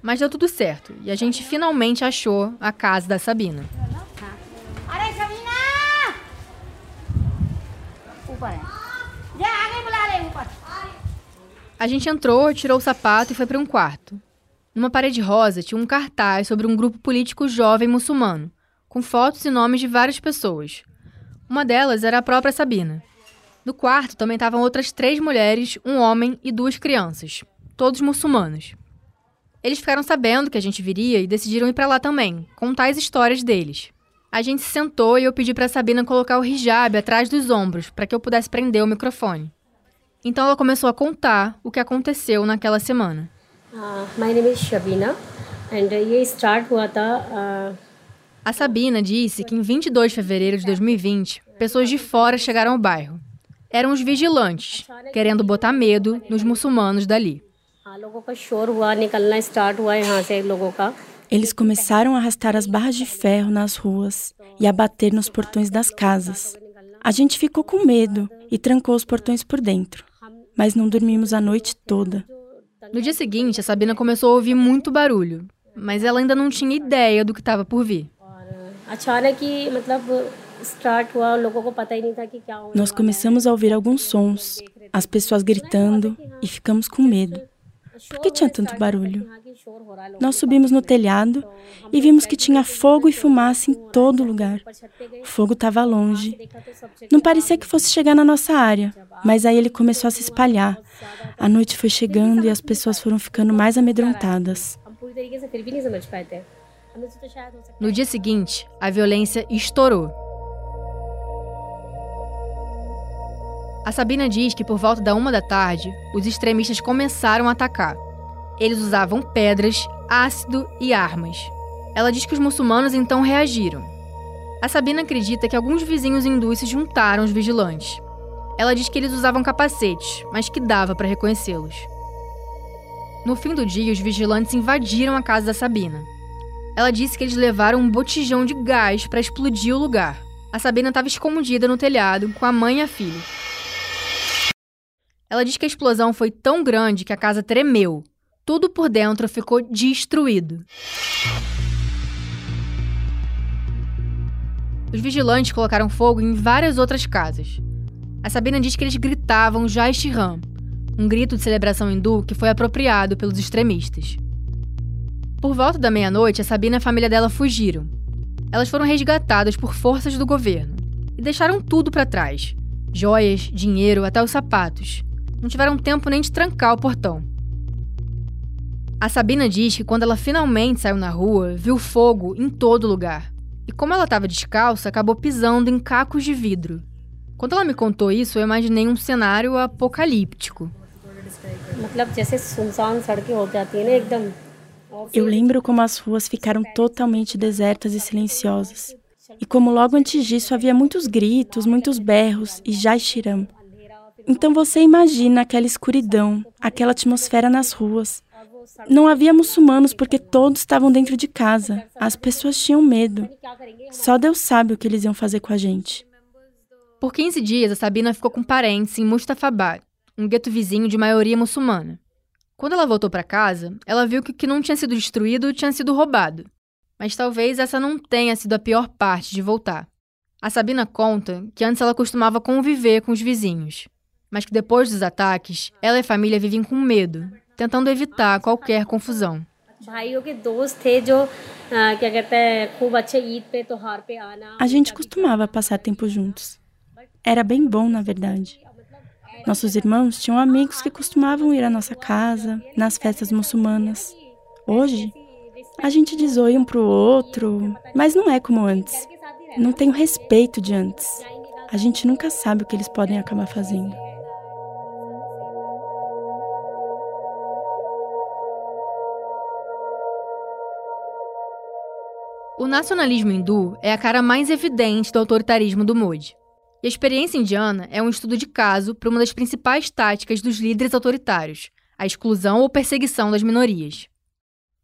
Mas deu tudo certo e a gente finalmente achou a casa da Sabina. A gente entrou, tirou o sapato e foi para um quarto. Numa parede rosa tinha um cartaz sobre um grupo político jovem muçulmano, com fotos e nomes de várias pessoas. Uma delas era a própria Sabina. No quarto também estavam outras três mulheres, um homem e duas crianças, todos muçulmanos. Eles ficaram sabendo que a gente viria e decidiram ir para lá também, contar as histórias deles. A gente se sentou e eu pedi para Sabina colocar o hijab atrás dos ombros para que eu pudesse prender o microfone. Então ela começou a contar o que aconteceu naquela semana. Uh, my name is Shabina and uh, ye start a tha uh, uh, A Sabina disse que em 22 de fevereiro de 2020, pessoas de fora chegaram ao bairro. Eram os vigilantes, querendo botar medo nos muçulmanos dali. Eles começaram a arrastar as barras de ferro nas ruas e a bater nos portões das casas. A gente ficou com medo e trancou os portões por dentro, mas não dormimos a noite toda. No dia seguinte, a Sabina começou a ouvir muito barulho, mas ela ainda não tinha ideia do que estava por vir. Nós começamos a ouvir alguns sons, as pessoas gritando e ficamos com medo. Por que tinha tanto barulho? Nós subimos no telhado e vimos que tinha fogo e fumaça em todo lugar. O fogo estava longe. Não parecia que fosse chegar na nossa área, mas aí ele começou a se espalhar. A noite foi chegando e as pessoas foram ficando mais amedrontadas. No dia seguinte, a violência estourou. A Sabina diz que por volta da uma da tarde, os extremistas começaram a atacar. Eles usavam pedras, ácido e armas. Ela diz que os muçulmanos então reagiram. A Sabina acredita que alguns vizinhos hindus se juntaram aos vigilantes. Ela diz que eles usavam capacetes, mas que dava para reconhecê-los. No fim do dia, os vigilantes invadiram a casa da Sabina. Ela disse que eles levaram um botijão de gás para explodir o lugar. A Sabina estava escondida no telhado com a mãe e a filha. Ela diz que a explosão foi tão grande que a casa tremeu. Tudo por dentro ficou destruído. Os vigilantes colocaram fogo em várias outras casas. A Sabina diz que eles gritavam Jai Shri um grito de celebração hindu que foi apropriado pelos extremistas. Por volta da meia-noite, a Sabina e a família dela fugiram. Elas foram resgatadas por forças do governo e deixaram tudo para trás: joias, dinheiro, até os sapatos. Não tiveram tempo nem de trancar o portão. A Sabina diz que quando ela finalmente saiu na rua, viu fogo em todo lugar. E como ela estava descalça, acabou pisando em cacos de vidro. Quando ela me contou isso, eu imaginei um cenário apocalíptico. Eu lembro como as ruas ficaram totalmente desertas e silenciosas. E como logo antes disso havia muitos gritos, muitos berros e já Shiram. Então você imagina aquela escuridão, aquela atmosfera nas ruas. Não havia muçulmanos porque todos estavam dentro de casa. As pessoas tinham medo. Só Deus sabe o que eles iam fazer com a gente. Por 15 dias, a Sabina ficou com parentes em Mustafabad, um gueto vizinho de maioria muçulmana. Quando ela voltou para casa, ela viu que o que não tinha sido destruído tinha sido roubado. Mas talvez essa não tenha sido a pior parte de voltar. A Sabina conta que antes ela costumava conviver com os vizinhos, mas que depois dos ataques, ela e a família vivem com medo, tentando evitar qualquer confusão. A gente costumava passar tempo juntos. Era bem bom, na verdade. Nossos irmãos tinham amigos que costumavam ir à nossa casa, nas festas muçulmanas. Hoje, a gente diz oi um pro outro, mas não é como antes. Não tem o respeito de antes. A gente nunca sabe o que eles podem acabar fazendo. O nacionalismo hindu é a cara mais evidente do autoritarismo do Modi. E a experiência indiana é um estudo de caso para uma das principais táticas dos líderes autoritários, a exclusão ou perseguição das minorias.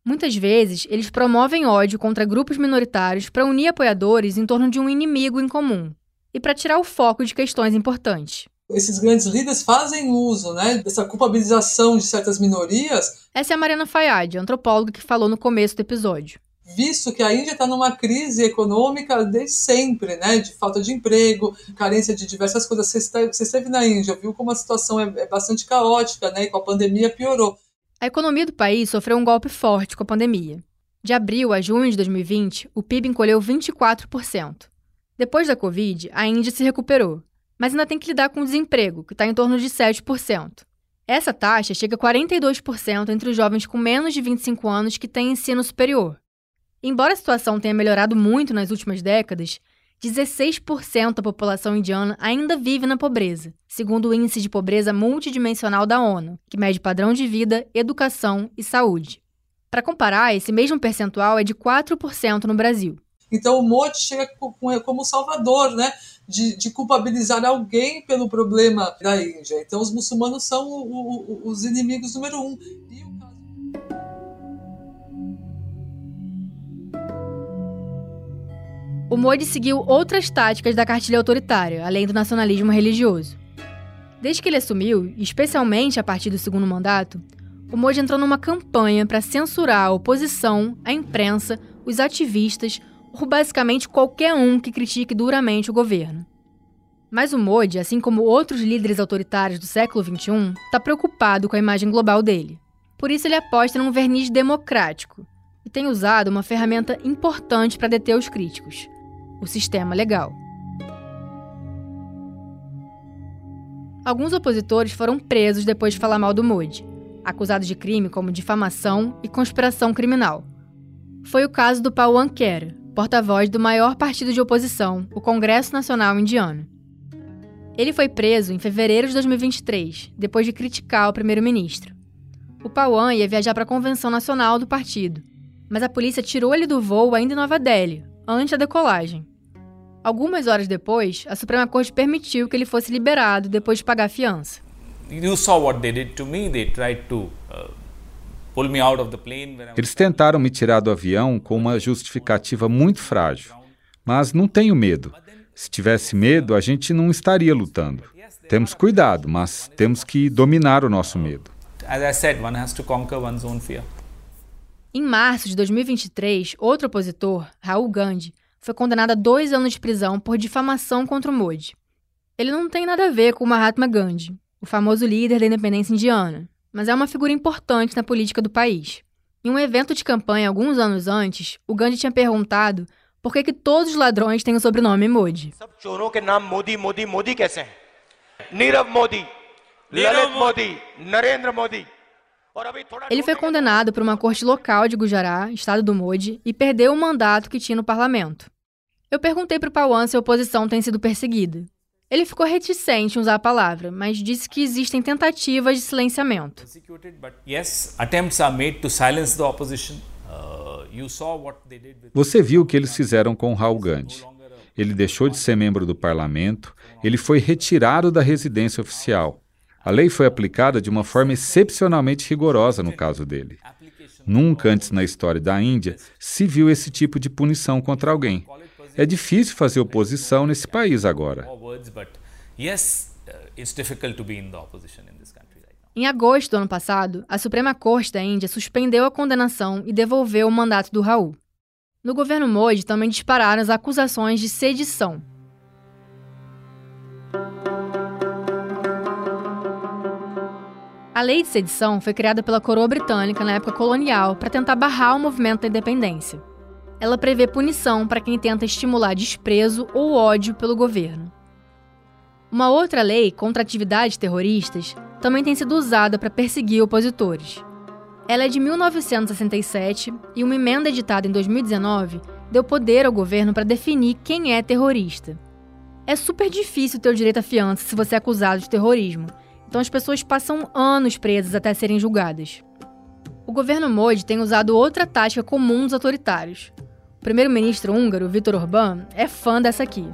Muitas vezes, eles promovem ódio contra grupos minoritários para unir apoiadores em torno de um inimigo em comum e para tirar o foco de questões importantes. Esses grandes líderes fazem uso né, dessa culpabilização de certas minorias. Essa é a Mariana Fayad, antropóloga que falou no começo do episódio visto que a Índia está numa crise econômica desde sempre, né, de falta de emprego, carência de diversas coisas. Você esteve, você esteve na Índia, viu como a situação é, é bastante caótica, né, e com a pandemia piorou. A economia do país sofreu um golpe forte com a pandemia. De abril a junho de 2020, o PIB encolheu 24%. Depois da Covid, a Índia se recuperou, mas ainda tem que lidar com o desemprego, que está em torno de 7%. Essa taxa chega a 42% entre os jovens com menos de 25 anos que têm ensino superior. Embora a situação tenha melhorado muito nas últimas décadas, 16% da população indiana ainda vive na pobreza, segundo o Índice de Pobreza Multidimensional da ONU, que mede padrão de vida, educação e saúde. Para comparar, esse mesmo percentual é de 4% no Brasil. Então o Modi chega como salvador, né? De, de, culpabilizar alguém pelo problema da Índia. Então os muçulmanos são o, o, os inimigos número um. O Modi seguiu outras táticas da cartilha autoritária, além do nacionalismo religioso. Desde que ele assumiu, especialmente a partir do segundo mandato, o Modi entrou numa campanha para censurar a oposição, a imprensa, os ativistas, ou basicamente qualquer um que critique duramente o governo. Mas o Modi, assim como outros líderes autoritários do século XXI, está preocupado com a imagem global dele. Por isso ele aposta num verniz democrático e tem usado uma ferramenta importante para deter os críticos: o sistema legal. Alguns opositores foram presos depois de falar mal do Modi, acusados de crime como difamação e conspiração criminal. Foi o caso do Pawan Khera, porta-voz do maior partido de oposição, o Congresso Nacional Indiano. Ele foi preso em fevereiro de 2023, depois de criticar o primeiro-ministro. O Pawan ia viajar para a convenção nacional do partido, mas a polícia tirou ele do voo ainda em Nova Delhi, antes da decolagem. Algumas horas depois, a Suprema Corte permitiu que ele fosse liberado depois de pagar a fiança. Eles tentaram me tirar do avião com uma justificativa muito frágil. Mas não tenho medo. Se tivesse medo, a gente não estaria lutando. Temos cuidado, mas temos que dominar o nosso medo. Em março de 2023, outro opositor, Raul Gandhi, foi condenado a dois anos de prisão por difamação contra o Modi. Ele não tem nada a ver com Mahatma Gandhi, o famoso líder da independência indiana, mas é uma figura importante na política do país. Em um evento de campanha alguns anos antes, o Gandhi tinha perguntado por que, que todos os ladrões têm o sobrenome Modi. Ele foi condenado por uma corte local de Gujarat, estado do Modi, e perdeu o mandato que tinha no parlamento. Eu perguntei para o Pawan se a oposição tem sido perseguida. Ele ficou reticente em usar a palavra, mas disse que existem tentativas de silenciamento. Você viu o que eles fizeram com Raul Gandhi. Ele deixou de ser membro do parlamento, ele foi retirado da residência oficial. A lei foi aplicada de uma forma excepcionalmente rigorosa no caso dele. Nunca antes na história da Índia se viu esse tipo de punição contra alguém. É difícil fazer oposição nesse país agora. Em agosto do ano passado, a Suprema Corte da Índia suspendeu a condenação e devolveu o mandato do Raul. No governo Modi também dispararam as acusações de sedição. A lei de sedição foi criada pela coroa britânica na época colonial para tentar barrar o movimento da independência. Ela prevê punição para quem tenta estimular desprezo ou ódio pelo governo. Uma outra lei contra atividades terroristas também tem sido usada para perseguir opositores. Ela é de 1967 e uma emenda editada em 2019 deu poder ao governo para definir quem é terrorista. É super difícil ter o direito à fiança se você é acusado de terrorismo, então as pessoas passam anos presas até serem julgadas. O governo Modi tem usado outra tática comum dos autoritários. O primeiro-ministro húngaro, Viktor Orbán, é fã dessa aqui.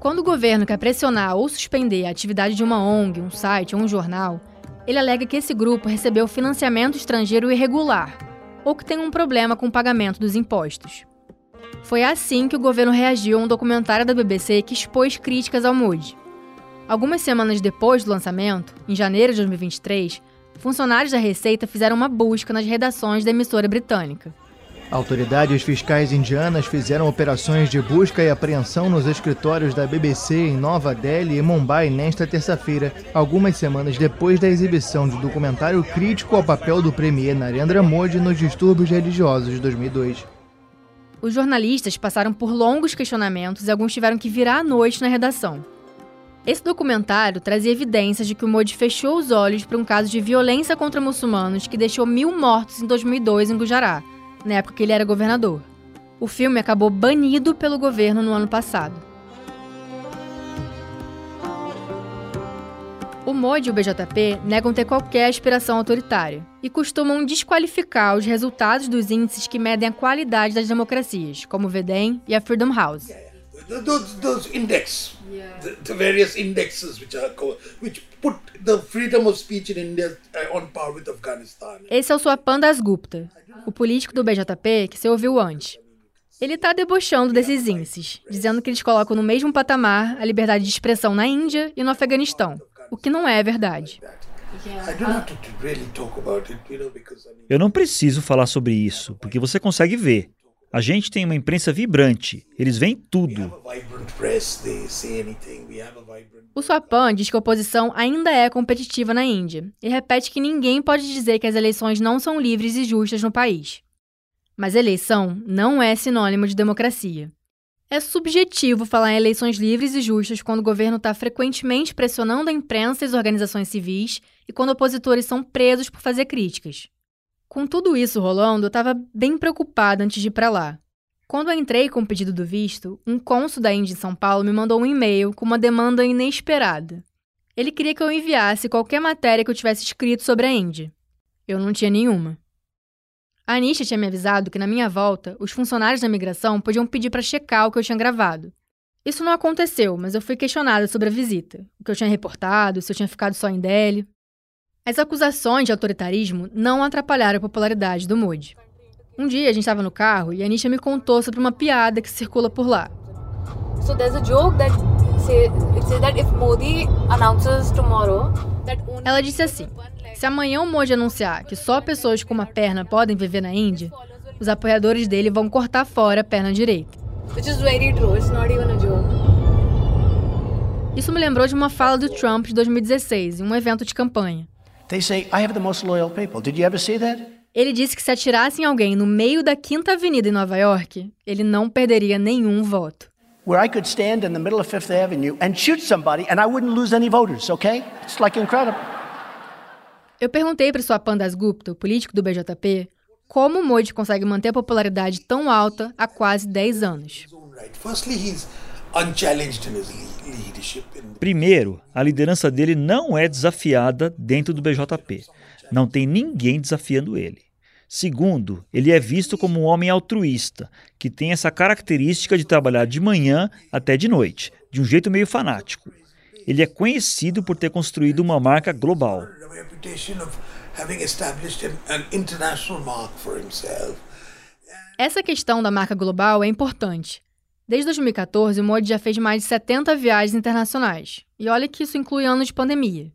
Quando o governo quer pressionar ou suspender a atividade de uma ONG, um site ou um jornal, ele alega que esse grupo recebeu financiamento estrangeiro irregular ou que tem um problema com o pagamento dos impostos. Foi assim que o governo reagiu a um documentário da BBC que expôs críticas ao Modi. Algumas semanas depois do lançamento, em janeiro de 2023, funcionários da Receita fizeram uma busca nas redações da emissora britânica. Autoridades fiscais indianas fizeram operações de busca e apreensão nos escritórios da BBC em Nova Delhi e Mumbai nesta terça-feira, algumas semanas depois da exibição de um documentário crítico ao papel do premier Narendra Modi nos distúrbios religiosos de 2002. Os jornalistas passaram por longos questionamentos e alguns tiveram que virar à noite na redação. Esse documentário trazia evidências de que o Modi fechou os olhos para um caso de violência contra muçulmanos que deixou mil mortos em 2002 em Gujarat na época que ele era governador. O filme acabou banido pelo governo no ano passado. O MOD e o BJP negam ter qualquer aspiração autoritária e costumam desqualificar os resultados dos índices que medem a qualidade das democracias, como o VEDEM e a Freedom House. Those, those index, the, the various indexes which are which put the freedom of speech in India uh, on par with Afghanistan. Esse é o Swapan Dasgupta, o político do BJP que você ouviu antes. Ele está debochando desses índices, dizendo que eles colocam no mesmo patamar a liberdade de expressão na Índia e no Afeganistão, o que não é verdade. Eu não preciso falar sobre isso, porque você consegue ver. A gente tem uma imprensa vibrante, eles veem tudo. O Swapan diz que a oposição ainda é competitiva na Índia e repete que ninguém pode dizer que as eleições não são livres e justas no país. Mas eleição não é sinônimo de democracia. É subjetivo falar em eleições livres e justas quando o governo está frequentemente pressionando a imprensa e as organizações civis e quando opositores são presos por fazer críticas. Com tudo isso rolando, eu estava bem preocupada antes de ir para lá. Quando eu entrei com o pedido do visto, um cônsul da Índia em São Paulo me mandou um e-mail com uma demanda inesperada. Ele queria que eu enviasse qualquer matéria que eu tivesse escrito sobre a Índia. Eu não tinha nenhuma. A Anisha tinha me avisado que na minha volta, os funcionários da migração podiam pedir para checar o que eu tinha gravado. Isso não aconteceu, mas eu fui questionada sobre a visita, o que eu tinha reportado, se eu tinha ficado só em Delhi. As acusações de autoritarismo não atrapalharam a popularidade do Modi. Um dia a gente estava no carro e a Anisha me contou sobre uma piada que circula por lá. So there's a joke that say, it says that if Modi announces tomorrow that Ela disse assim: se amanhã o Modi anunciar que só pessoas com uma perna podem viver na Índia, os apoiadores dele vão cortar fora a perna direita. Which is very true. It's not even a joke. Isso me lembrou de uma fala do Trump de 2016, em um evento de campanha. They say, I have the most loyal people. Did you ever see that? Ele disse que se atirasse em alguém no meio da Quinta Avenida em Nova York, ele não perderia nenhum voto. Where I could stand in the middle of Fifth Avenue and shoot somebody and I wouldn't lose any voters, okay? It's like incredible. Eu perguntei para o Swapan Gupta, o político do BJP, como o Modi consegue manter a popularidade tão alta há quase 10 anos. Primeiro, a liderança dele não é desafiada dentro do BJP. Não tem ninguém desafiando ele. Segundo, ele é visto como um homem altruísta, que tem essa característica de trabalhar de manhã até de noite, de um jeito meio fanático. Ele é conhecido por ter construído uma marca global. Essa questão da marca global é importante. Desde 2014, o Modi já fez mais de 70 viagens internacionais. E olha que isso inclui anos de pandemia.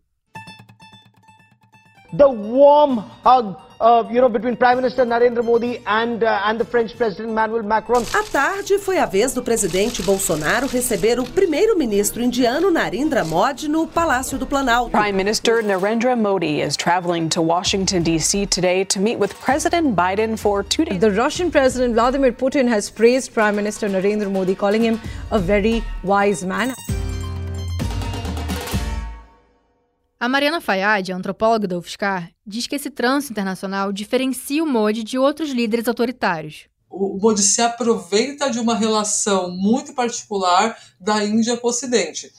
The warm hug uh, you know, between Prime Minister Narendra Modi and, uh, and the French President Emmanuel Macron. À tarde foi a vez do presidente Bolsonaro receber o primeiro-ministro indiano Narendra Modi no Palácio do Planalto. Prime Minister Narendra Modi is traveling to Washington D.C. today to meet with President Biden for two days. The Russian President Vladimir Putin has praised Prime Minister Narendra Modi, calling him a very wise man. A Mariana Fayad, antropóloga da UFSCar, diz que esse trânsito internacional diferencia o Modi de outros líderes autoritários. O Modi se aproveita de uma relação muito particular da Índia com o Ocidente.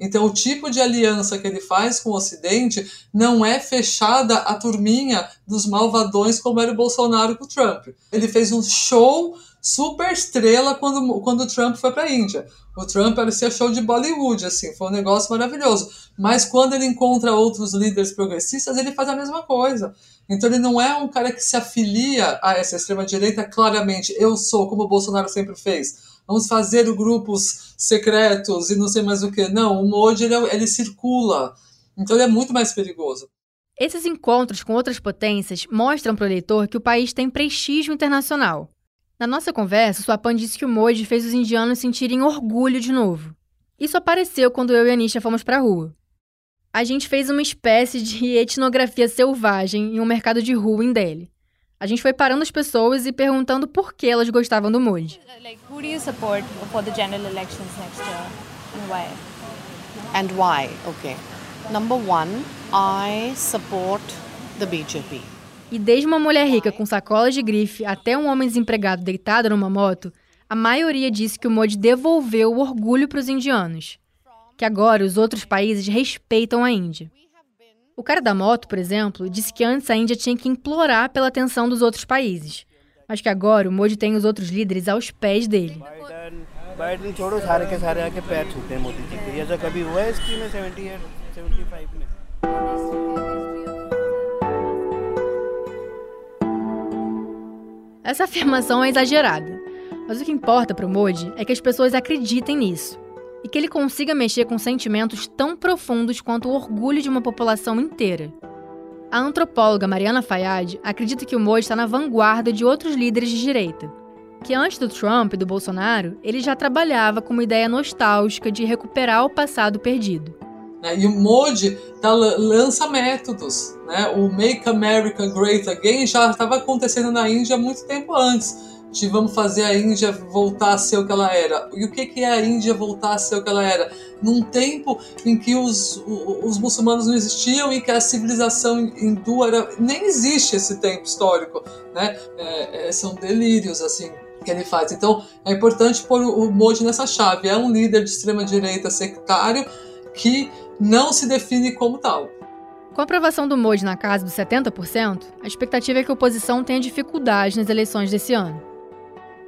Então, o tipo de aliança que ele faz com o Ocidente não é fechada a turminha dos malvadões como era o Bolsonaro com o Trump. Ele fez um show super estrela quando, quando o Trump foi para a Índia. O Trump parecia show de Bollywood, assim, foi um negócio maravilhoso. Mas quando ele encontra outros líderes progressistas, ele faz a mesma coisa. Então ele não é um cara que se afilia a essa extrema-direita claramente. Eu sou, como o Bolsonaro sempre fez. Vamos fazer grupos secretos e não sei mais o que. Não, o Modi ele, é, ele circula. Então ele é muito mais perigoso. Esses encontros com outras potências mostram para o eleitor que o país tem prestígio internacional. Na nossa conversa, Swapan disse que o Modi fez os indianos sentirem orgulho de novo. Isso apareceu quando eu e a Anisha fomos para a rua. A gente fez uma espécie de <laughs> etnografia selvagem em um mercado de rua em Delhi. A gente foi parando as pessoas e perguntando por que elas gostavam do Modi. Like, who do you support for the general elections next year and why? And why? Okay. Number one, I support the BJP. E desde uma mulher rica com sacolas de grife até um homem desempregado deitado numa moto, a maioria disse que o Modi devolveu o orgulho para os indianos, que agora os outros países respeitam a Índia. O cara da moto, por exemplo, disse que antes a Índia tinha que implorar pela atenção dos outros países, mas que agora o Modi tem os outros líderes aos pés dele. Essa afirmação é exagerada, mas o que importa para o Modi é que as pessoas acreditem nisso e que ele consiga mexer com sentimentos tão profundos quanto o orgulho de uma população inteira. A antropóloga Mariana Fayad acredita que o Modi está na vanguarda de outros líderes de direita, que antes do Trump e do Bolsonaro, ele já trabalhava com uma ideia nostálgica de recuperar o passado perdido. Né? E o Modi tá, lança métodos. Né? O Make America Great Again já estava acontecendo na Índia muito tempo antes. De vamos fazer a Índia voltar a ser o que ela era. E o que, que é a Índia voltar a ser o que ela era? Num tempo em que os, os muçulmanos não existiam e que a civilização hindu era. Nem existe esse tempo histórico. Né? É, é, são delírios, assim, que ele faz. Então é importante pôr o Modi nessa chave. É um líder de extrema direita sectário que não se define como tal. Com a aprovação do Modi na casa dos 70%, a expectativa é que a oposição tenha dificuldade nas eleições desse ano.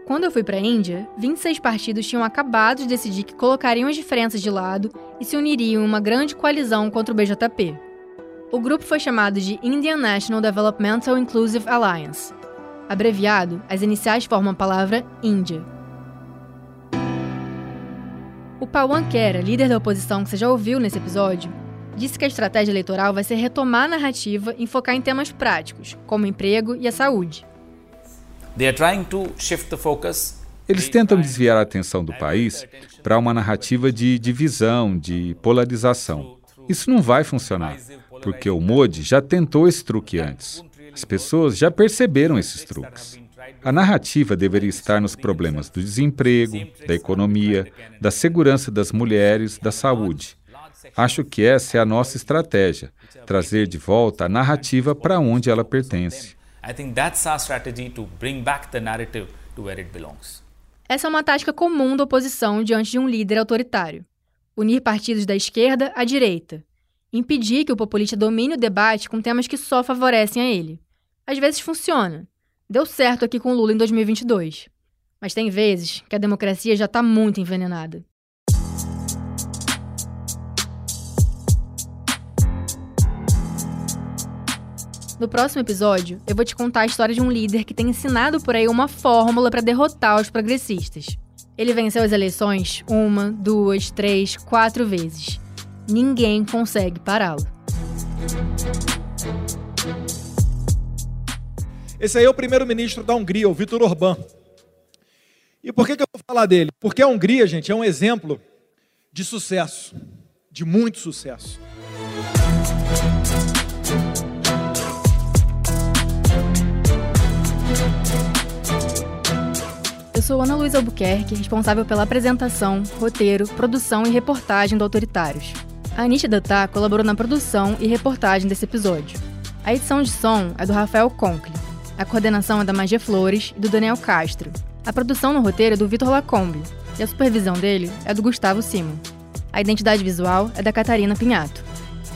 Quando eu fui para a Índia, 26 partidos tinham acabado de decidir que colocariam as diferenças de lado e se uniriam em uma grande coalizão contra o BJP. O grupo foi chamado de Indian National Developmental Inclusive Alliance. Abreviado, as iniciais formam a palavra Índia. O Pawan Kera, líder da oposição que você já ouviu nesse episódio, disse que a estratégia eleitoral vai ser retomar a narrativa e focar em temas práticos, como o emprego e a saúde. Eles tentam desviar a atenção do país para uma narrativa de divisão, de polarização. Isso não vai funcionar, porque o Modi já tentou esse truque antes. As pessoas já perceberam esses truques. A narrativa deveria estar nos problemas do desemprego, da economia, da segurança das mulheres, da saúde. Acho que essa é a nossa estratégia, trazer de volta a narrativa para onde ela pertence. Essa é uma tática comum da oposição diante de um líder autoritário. Unir partidos da esquerda à direita. Impedir que o populista domine o debate com temas que só favorecem a ele. Às vezes funciona, Deu certo aqui com Lula em 2022. Mas tem vezes que a democracia já está muito envenenada. No próximo episódio, eu vou te contar a história de um líder que tem ensinado por aí uma fórmula para derrotar os progressistas. Ele venceu as eleições uma, duas, três, quatro vezes. Ninguém consegue pará-lo. Esse aí é o primeiro-ministro da Hungria, o Viktor Orbán. E por que, que eu vou falar dele? Porque a Hungria, gente, é um exemplo de sucesso, de muito sucesso. Eu sou Ana Luísa Albuquerque, responsável pela apresentação, roteiro, produção e reportagem do Autoritários. A Anitta Datá colaborou na produção e reportagem desse episódio. A edição de som é do Rafael Conkle. A coordenação é da Magia Flores e do Daniel Castro. A produção no roteiro é do Vitor Lacombe e a supervisão dele é do Gustavo Simon. A identidade visual é da Catarina Pinhato.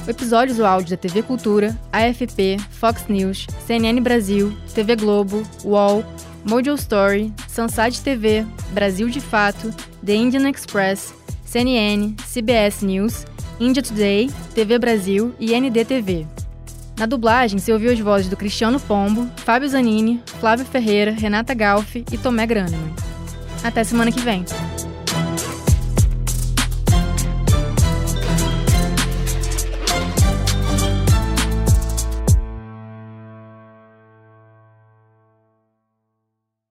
O episódio do áudio da TV Cultura, AFP, Fox News, CNN Brasil, TV Globo, UOL, Mojo Story, Sansad TV, Brasil de Fato, The Indian Express, CNN, CBS News, India Today, TV Brasil e NDTV. Na dublagem, se ouviu as vozes do Cristiano Pombo, Fábio Zanini, Flávio Ferreira, Renata Galfi e Tomé Graneman. Até semana que vem!